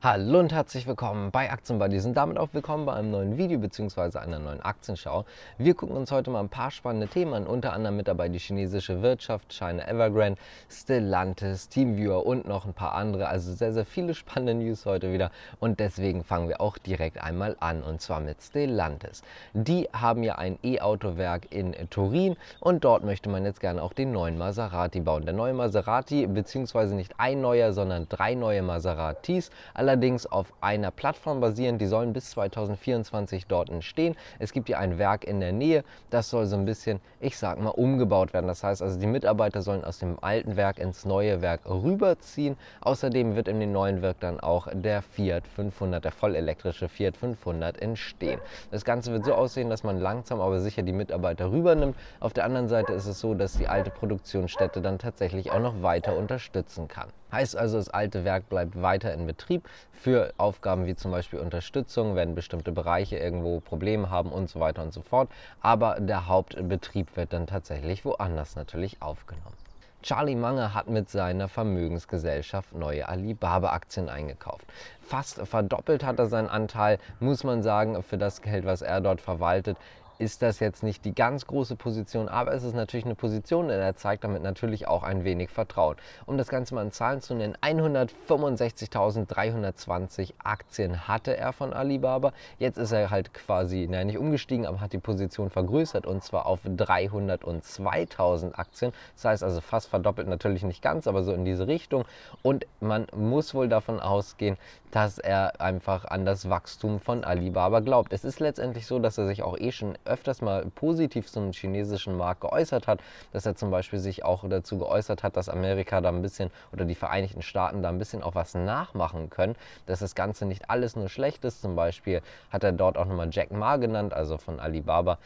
Hallo und herzlich willkommen bei Aktienbuddies und damit auch willkommen bei einem neuen Video bzw. einer neuen Aktienschau. Wir gucken uns heute mal ein paar spannende Themen an, unter anderem mit dabei die chinesische Wirtschaft, China Evergrande, Stellantis, Teamviewer und noch ein paar andere. Also sehr, sehr viele spannende News heute wieder und deswegen fangen wir auch direkt einmal an und zwar mit Stellantis. Die haben ja ein E-Auto-Werk in Turin und dort möchte man jetzt gerne auch den neuen Maserati bauen. Der neue Maserati, beziehungsweise nicht ein neuer, sondern drei neue Maseratis, allerdings auf einer Plattform basieren. Die sollen bis 2024 dort entstehen. Es gibt hier ein Werk in der Nähe, das soll so ein bisschen, ich sag mal, umgebaut werden. Das heißt also, die Mitarbeiter sollen aus dem alten Werk ins neue Werk rüberziehen. Außerdem wird in dem neuen Werk dann auch der Fiat 500, der vollelektrische Fiat 500 entstehen. Das Ganze wird so aussehen, dass man langsam aber sicher die Mitarbeiter rübernimmt. Auf der anderen Seite ist es so, dass die alte Produktionsstätte dann tatsächlich auch noch weiter unterstützen kann. Heißt also, das alte Werk bleibt weiter in Betrieb für Aufgaben wie zum Beispiel Unterstützung, wenn bestimmte Bereiche irgendwo Probleme haben und so weiter und so fort. Aber der Hauptbetrieb wird dann tatsächlich woanders natürlich aufgenommen. Charlie Munger hat mit seiner Vermögensgesellschaft neue Alibaba-Aktien eingekauft. Fast verdoppelt hat er seinen Anteil, muss man sagen, für das Geld, was er dort verwaltet ist das jetzt nicht die ganz große Position, aber es ist natürlich eine Position, und er zeigt damit natürlich auch ein wenig Vertrauen. Um das Ganze mal in Zahlen zu nennen, 165.320 Aktien hatte er von Alibaba. Jetzt ist er halt quasi, naja, nicht umgestiegen, aber hat die Position vergrößert und zwar auf 302.000 Aktien. Das heißt also fast verdoppelt, natürlich nicht ganz, aber so in diese Richtung. Und man muss wohl davon ausgehen, dass er einfach an das Wachstum von Alibaba glaubt. Es ist letztendlich so, dass er sich auch eh schon öfters mal positiv zum chinesischen Markt geäußert hat, dass er zum Beispiel sich auch dazu geäußert hat, dass Amerika da ein bisschen oder die Vereinigten Staaten da ein bisschen auch was nachmachen können, dass das Ganze nicht alles nur schlecht ist. Zum Beispiel hat er dort auch nochmal Jack Ma genannt, also von Alibaba,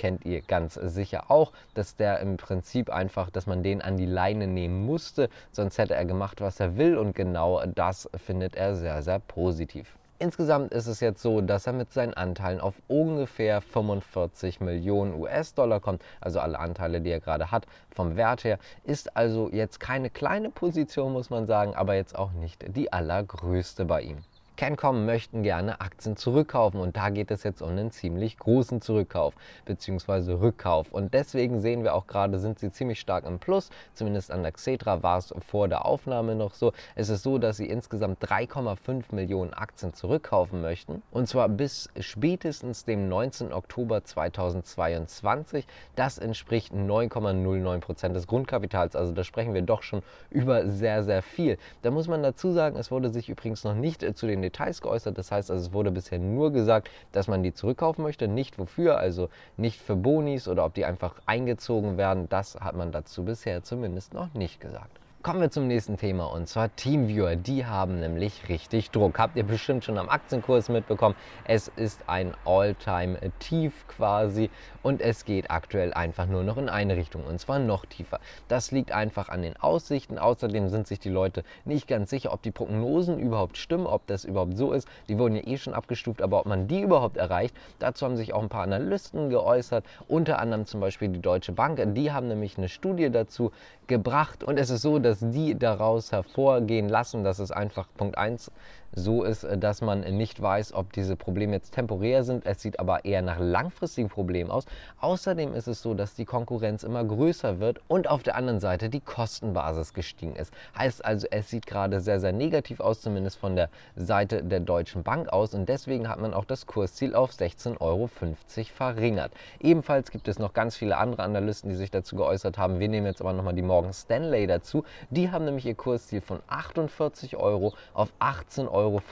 kennt ihr ganz sicher auch, dass der im Prinzip einfach, dass man den an die Leine nehmen musste, sonst hätte er gemacht, was er will und genau das findet er sehr, sehr positiv. Insgesamt ist es jetzt so, dass er mit seinen Anteilen auf ungefähr 45 Millionen US-Dollar kommt, also alle Anteile, die er gerade hat, vom Wert her. Ist also jetzt keine kleine Position, muss man sagen, aber jetzt auch nicht die allergrößte bei ihm. Cancom möchten gerne Aktien zurückkaufen und da geht es jetzt um einen ziemlich großen Zurückkauf bzw. Rückkauf. Und deswegen sehen wir auch gerade, sind sie ziemlich stark im Plus. Zumindest an der Xetra war es vor der Aufnahme noch so. Es ist so, dass sie insgesamt 3,5 Millionen Aktien zurückkaufen möchten. Und zwar bis spätestens dem 19. Oktober 2022. Das entspricht 9,09 Prozent des Grundkapitals. Also da sprechen wir doch schon über sehr, sehr viel. Da muss man dazu sagen, es wurde sich übrigens noch nicht zu den Details geäußert. Das heißt also, es wurde bisher nur gesagt, dass man die zurückkaufen möchte, nicht wofür, also nicht für Bonis oder ob die einfach eingezogen werden. Das hat man dazu bisher zumindest noch nicht gesagt. Kommen wir zum nächsten Thema und zwar Teamviewer. Die haben nämlich richtig Druck. Habt ihr bestimmt schon am Aktienkurs mitbekommen. Es ist ein All-Time-Tief quasi und es geht aktuell einfach nur noch in eine Richtung und zwar noch tiefer. Das liegt einfach an den Aussichten. Außerdem sind sich die Leute nicht ganz sicher, ob die Prognosen überhaupt stimmen, ob das überhaupt so ist. Die wurden ja eh schon abgestuft, aber ob man die überhaupt erreicht. Dazu haben sich auch ein paar Analysten geäußert, unter anderem zum Beispiel die Deutsche Bank. Die haben nämlich eine Studie dazu gebracht. Und es ist so, dass die daraus hervorgehen lassen, dass es einfach Punkt 1 so ist, äh, dass man nicht weiß, ob diese Probleme jetzt temporär sind. Es sieht aber eher nach langfristigen Problemen aus. Außerdem ist es so, dass die Konkurrenz immer größer wird und auf der anderen Seite die Kostenbasis gestiegen ist. Heißt also, es sieht gerade sehr, sehr negativ aus, zumindest von der Seite der Deutschen Bank aus. Und deswegen hat man auch das Kursziel auf 16,50 Euro verringert. Ebenfalls gibt es noch ganz viele andere Analysten, die sich dazu geäußert haben. Wir nehmen jetzt aber nochmal die Morgan Stanley dazu. Die haben nämlich ihr Kursziel von 48 Euro auf 18,50 Euro Euro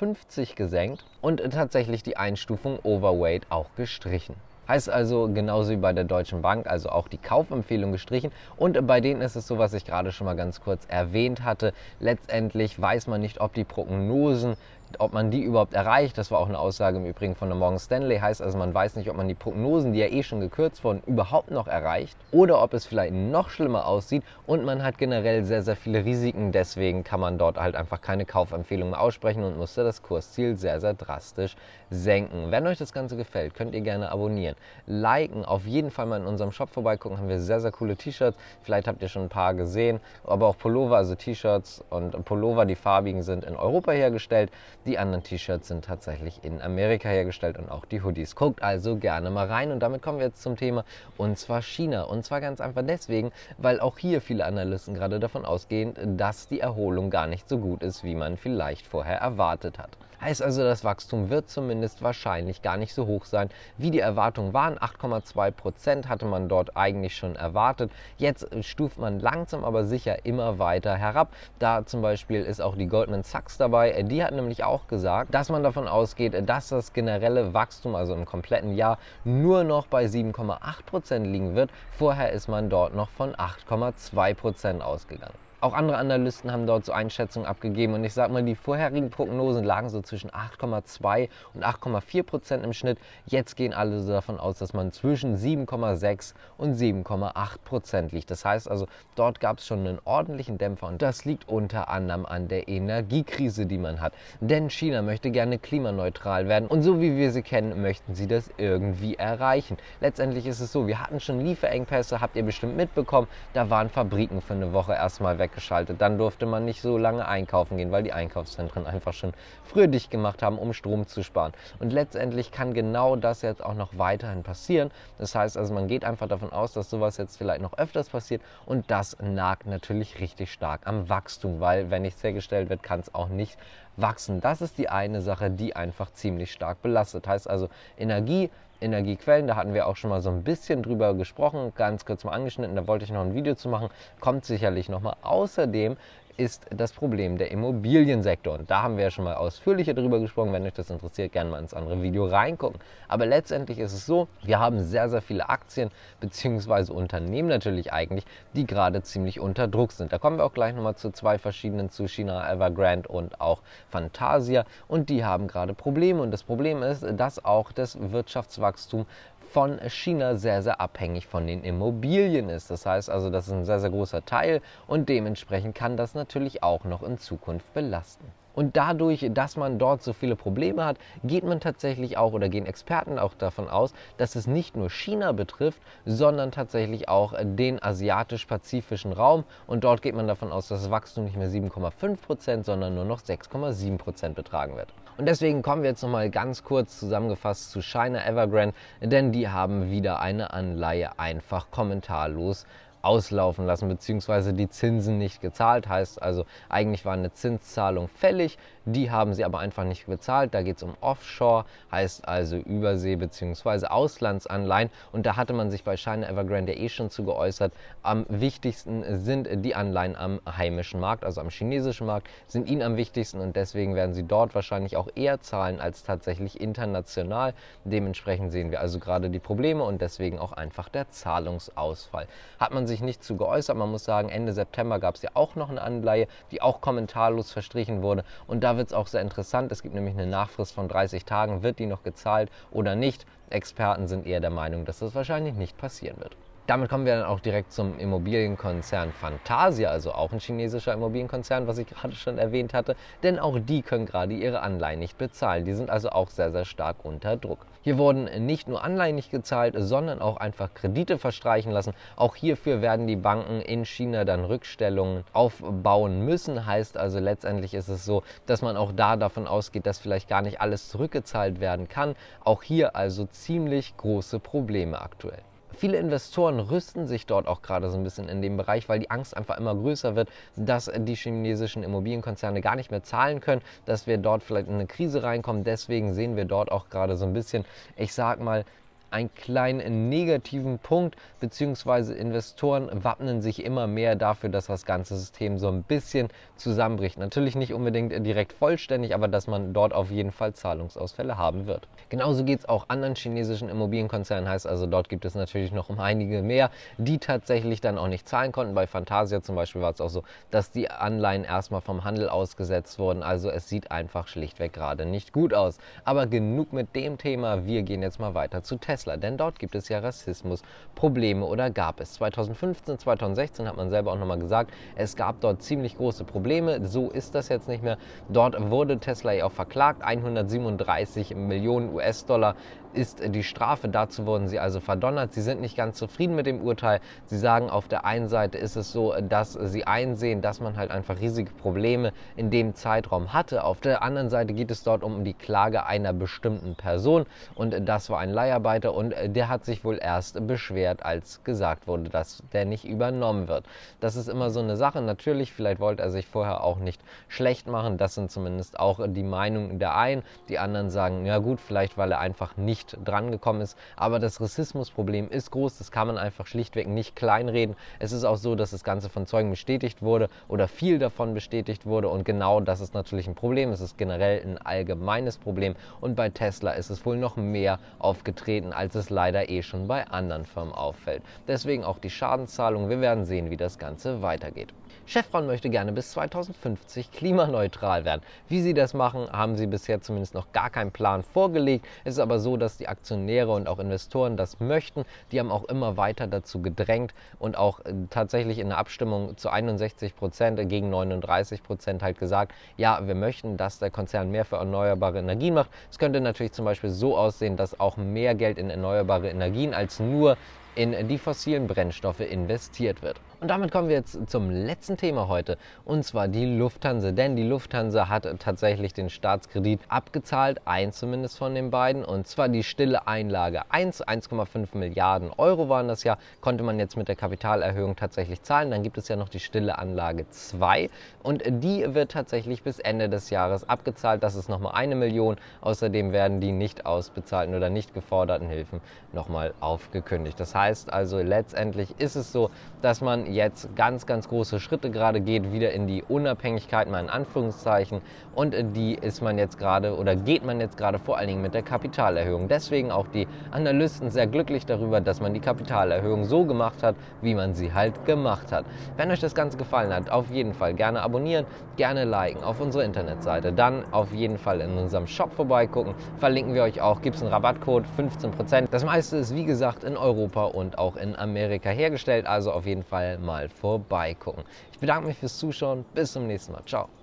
gesenkt und tatsächlich die Einstufung Overweight auch gestrichen. Heißt also genauso wie bei der Deutschen Bank, also auch die Kaufempfehlung gestrichen. Und bei denen ist es so, was ich gerade schon mal ganz kurz erwähnt hatte. Letztendlich weiß man nicht, ob die Prognosen ob man die überhaupt erreicht, das war auch eine Aussage im Übrigen von der Morgan Stanley, heißt also, man weiß nicht, ob man die Prognosen, die ja eh schon gekürzt wurden, überhaupt noch erreicht oder ob es vielleicht noch schlimmer aussieht und man hat generell sehr, sehr viele Risiken. Deswegen kann man dort halt einfach keine Kaufempfehlung mehr aussprechen und musste das Kursziel sehr, sehr drastisch senken. Wenn euch das Ganze gefällt, könnt ihr gerne abonnieren, liken, auf jeden Fall mal in unserem Shop vorbeigucken, haben wir sehr, sehr coole T-Shirts. Vielleicht habt ihr schon ein paar gesehen, aber auch Pullover, also T-Shirts und Pullover, die farbigen sind in Europa hergestellt. Die anderen T-Shirts sind tatsächlich in Amerika hergestellt und auch die Hoodies. Guckt also gerne mal rein und damit kommen wir jetzt zum Thema und zwar China. Und zwar ganz einfach deswegen, weil auch hier viele Analysten gerade davon ausgehen, dass die Erholung gar nicht so gut ist, wie man vielleicht vorher erwartet hat. Heißt also, das Wachstum wird zumindest wahrscheinlich gar nicht so hoch sein, wie die Erwartungen waren. 8,2 Prozent hatte man dort eigentlich schon erwartet. Jetzt stuft man langsam aber sicher immer weiter herab. Da zum Beispiel ist auch die Goldman Sachs dabei. Die hat nämlich auch gesagt, dass man davon ausgeht, dass das generelle Wachstum, also im kompletten Jahr, nur noch bei 7,8 Prozent liegen wird. Vorher ist man dort noch von 8,2 Prozent ausgegangen. Auch andere Analysten haben dort so Einschätzungen abgegeben und ich sage mal, die vorherigen Prognosen lagen so zwischen 8,2 und 8,4 Prozent im Schnitt. Jetzt gehen alle so davon aus, dass man zwischen 7,6 und 7,8 Prozent liegt. Das heißt also, dort gab es schon einen ordentlichen Dämpfer und das liegt unter anderem an der Energiekrise, die man hat. Denn China möchte gerne klimaneutral werden und so wie wir sie kennen, möchten sie das irgendwie erreichen. Letztendlich ist es so, wir hatten schon Lieferengpässe, habt ihr bestimmt mitbekommen, da waren Fabriken für eine Woche erstmal weg weggeschaltet. Dann durfte man nicht so lange einkaufen gehen, weil die Einkaufszentren einfach schon früher dicht gemacht haben, um Strom zu sparen. Und letztendlich kann genau das jetzt auch noch weiterhin passieren. Das heißt also, man geht einfach davon aus, dass sowas jetzt vielleicht noch öfters passiert und das nagt natürlich richtig stark am Wachstum, weil wenn nichts hergestellt wird, kann es auch nicht wachsen. Das ist die eine Sache, die einfach ziemlich stark belastet. Heißt also, Energie Energiequellen. Da hatten wir auch schon mal so ein bisschen drüber gesprochen, ganz kurz mal angeschnitten. Da wollte ich noch ein Video zu machen. Kommt sicherlich nochmal. Außerdem ist das Problem der Immobiliensektor. Und da haben wir ja schon mal ausführlicher drüber gesprochen. Wenn euch das interessiert, gerne mal ins andere Video reingucken. Aber letztendlich ist es so, wir haben sehr, sehr viele Aktien bzw. Unternehmen natürlich eigentlich, die gerade ziemlich unter Druck sind. Da kommen wir auch gleich nochmal zu zwei verschiedenen, zu China, Evergrande und auch Fantasia. Und die haben gerade Probleme. Und das Problem ist, dass auch das Wirtschaftswachstum von China sehr, sehr abhängig von den Immobilien ist. Das heißt also, das ist ein sehr, sehr großer Teil und dementsprechend kann das natürlich auch noch in Zukunft belasten. Und dadurch, dass man dort so viele Probleme hat, geht man tatsächlich auch oder gehen Experten auch davon aus, dass es nicht nur China betrifft, sondern tatsächlich auch den asiatisch-pazifischen Raum. Und dort geht man davon aus, dass das Wachstum nicht mehr 7,5 Prozent, sondern nur noch 6,7 Prozent betragen wird. Und deswegen kommen wir jetzt nochmal ganz kurz zusammengefasst zu China Evergrande, denn die haben wieder eine Anleihe einfach kommentarlos auslaufen lassen, beziehungsweise die Zinsen nicht gezahlt. Heißt also, eigentlich war eine Zinszahlung fällig, die haben sie aber einfach nicht bezahlt. Da geht es um Offshore, heißt also Übersee- bzw. Auslandsanleihen. Und da hatte man sich bei China Evergrande eh schon zu geäußert. Am wichtigsten sind die Anleihen am heimischen Markt, also am chinesischen Markt, sind ihnen am wichtigsten und deswegen werden sie dort wahrscheinlich auch eher zahlen als tatsächlich international. Dementsprechend sehen wir also gerade die Probleme und deswegen auch einfach der Zahlungsausfall. Hat man sich nicht zu geäußert. Man muss sagen, Ende September gab es ja auch noch eine Anleihe, die auch kommentarlos verstrichen wurde. Und da wird es auch sehr interessant. Es gibt nämlich eine Nachfrist von 30 Tagen. Wird die noch gezahlt oder nicht? Experten sind eher der Meinung, dass das wahrscheinlich nicht passieren wird. Damit kommen wir dann auch direkt zum Immobilienkonzern Fantasia, also auch ein chinesischer Immobilienkonzern, was ich gerade schon erwähnt hatte. Denn auch die können gerade ihre Anleihen nicht bezahlen. Die sind also auch sehr, sehr stark unter Druck. Hier wurden nicht nur Anleihen nicht gezahlt, sondern auch einfach Kredite verstreichen lassen. Auch hierfür werden die Banken in China dann Rückstellungen aufbauen müssen. Heißt also letztendlich ist es so, dass man auch da davon ausgeht, dass vielleicht gar nicht alles zurückgezahlt werden kann. Auch hier also ziemlich große Probleme aktuell. Viele Investoren rüsten sich dort auch gerade so ein bisschen in dem Bereich, weil die Angst einfach immer größer wird, dass die chinesischen Immobilienkonzerne gar nicht mehr zahlen können, dass wir dort vielleicht in eine Krise reinkommen. Deswegen sehen wir dort auch gerade so ein bisschen, ich sag mal, einen kleinen negativen Punkt, beziehungsweise Investoren wappnen sich immer mehr dafür, dass das ganze System so ein bisschen zusammenbricht. Natürlich nicht unbedingt direkt vollständig, aber dass man dort auf jeden Fall Zahlungsausfälle haben wird. Genauso geht es auch anderen chinesischen Immobilienkonzernen, heißt also dort gibt es natürlich noch um einige mehr, die tatsächlich dann auch nicht zahlen konnten. Bei Fantasia zum Beispiel war es auch so, dass die Anleihen erstmal vom Handel ausgesetzt wurden. Also es sieht einfach schlichtweg gerade nicht gut aus. Aber genug mit dem Thema, wir gehen jetzt mal weiter zu Tesla. Tesla, denn dort gibt es ja Rassismusprobleme oder gab es. 2015, 2016 hat man selber auch nochmal gesagt, es gab dort ziemlich große Probleme. So ist das jetzt nicht mehr. Dort wurde Tesla ja auch verklagt. 137 Millionen US-Dollar ist die Strafe. Dazu wurden sie also verdonnert. Sie sind nicht ganz zufrieden mit dem Urteil. Sie sagen, auf der einen Seite ist es so, dass sie einsehen, dass man halt einfach riesige Probleme in dem Zeitraum hatte. Auf der anderen Seite geht es dort um die Klage einer bestimmten Person und das war ein Leiharbeiter und der hat sich wohl erst beschwert, als gesagt wurde, dass der nicht übernommen wird. Das ist immer so eine Sache. Natürlich, vielleicht wollte er sich vorher auch nicht schlecht machen. Das sind zumindest auch die Meinungen der einen. Die anderen sagen, ja gut, vielleicht weil er einfach nicht drangekommen ist. Aber das Rassismusproblem ist groß. Das kann man einfach schlichtweg nicht kleinreden. Es ist auch so, dass das Ganze von Zeugen bestätigt wurde oder viel davon bestätigt wurde. Und genau das ist natürlich ein Problem. Es ist generell ein allgemeines Problem. Und bei Tesla ist es wohl noch mehr aufgetreten, als es leider eh schon bei anderen Firmen auffällt. Deswegen auch die Schadenszahlung. Wir werden sehen, wie das Ganze weitergeht. Chevron möchte gerne bis 2050 klimaneutral werden. Wie sie das machen, haben sie bisher zumindest noch gar keinen Plan vorgelegt. Es ist aber so, dass die Aktionäre und auch Investoren das möchten. Die haben auch immer weiter dazu gedrängt und auch äh, tatsächlich in der Abstimmung zu 61 Prozent gegen 39 Prozent halt gesagt, ja, wir möchten, dass der Konzern mehr für erneuerbare Energien macht. Es könnte natürlich zum Beispiel so aussehen, dass auch mehr Geld in erneuerbare Energien als nur in die fossilen Brennstoffe investiert wird. Und damit kommen wir jetzt zum letzten Thema heute, und zwar die Lufthansa. Denn die Lufthansa hat tatsächlich den Staatskredit abgezahlt, ein zumindest von den beiden, und zwar die stille Einlage 1, 1,5 Milliarden Euro waren das ja, konnte man jetzt mit der Kapitalerhöhung tatsächlich zahlen. Dann gibt es ja noch die stille Anlage 2 und die wird tatsächlich bis Ende des Jahres abgezahlt. Das ist nochmal eine Million. Außerdem werden die nicht ausbezahlten oder nicht geforderten Hilfen nochmal aufgekündigt. Das heißt also letztendlich ist es so, dass man jetzt ganz, ganz große Schritte gerade geht, wieder in die Unabhängigkeit, mal in Anführungszeichen. Und die ist man jetzt gerade oder geht man jetzt gerade vor allen Dingen mit der Kapitalerhöhung. Deswegen auch die Analysten sehr glücklich darüber, dass man die Kapitalerhöhung so gemacht hat, wie man sie halt gemacht hat. Wenn euch das Ganze gefallen hat, auf jeden Fall gerne abonnieren, gerne liken auf unserer Internetseite. Dann auf jeden Fall in unserem Shop vorbeigucken. Verlinken wir euch auch, gibt es einen Rabattcode 15%. Das meiste ist wie gesagt in Europa und auch in Amerika hergestellt, also auf jeden Fall mal vorbeigucken. Ich bedanke mich fürs Zuschauen. Bis zum nächsten Mal. Ciao.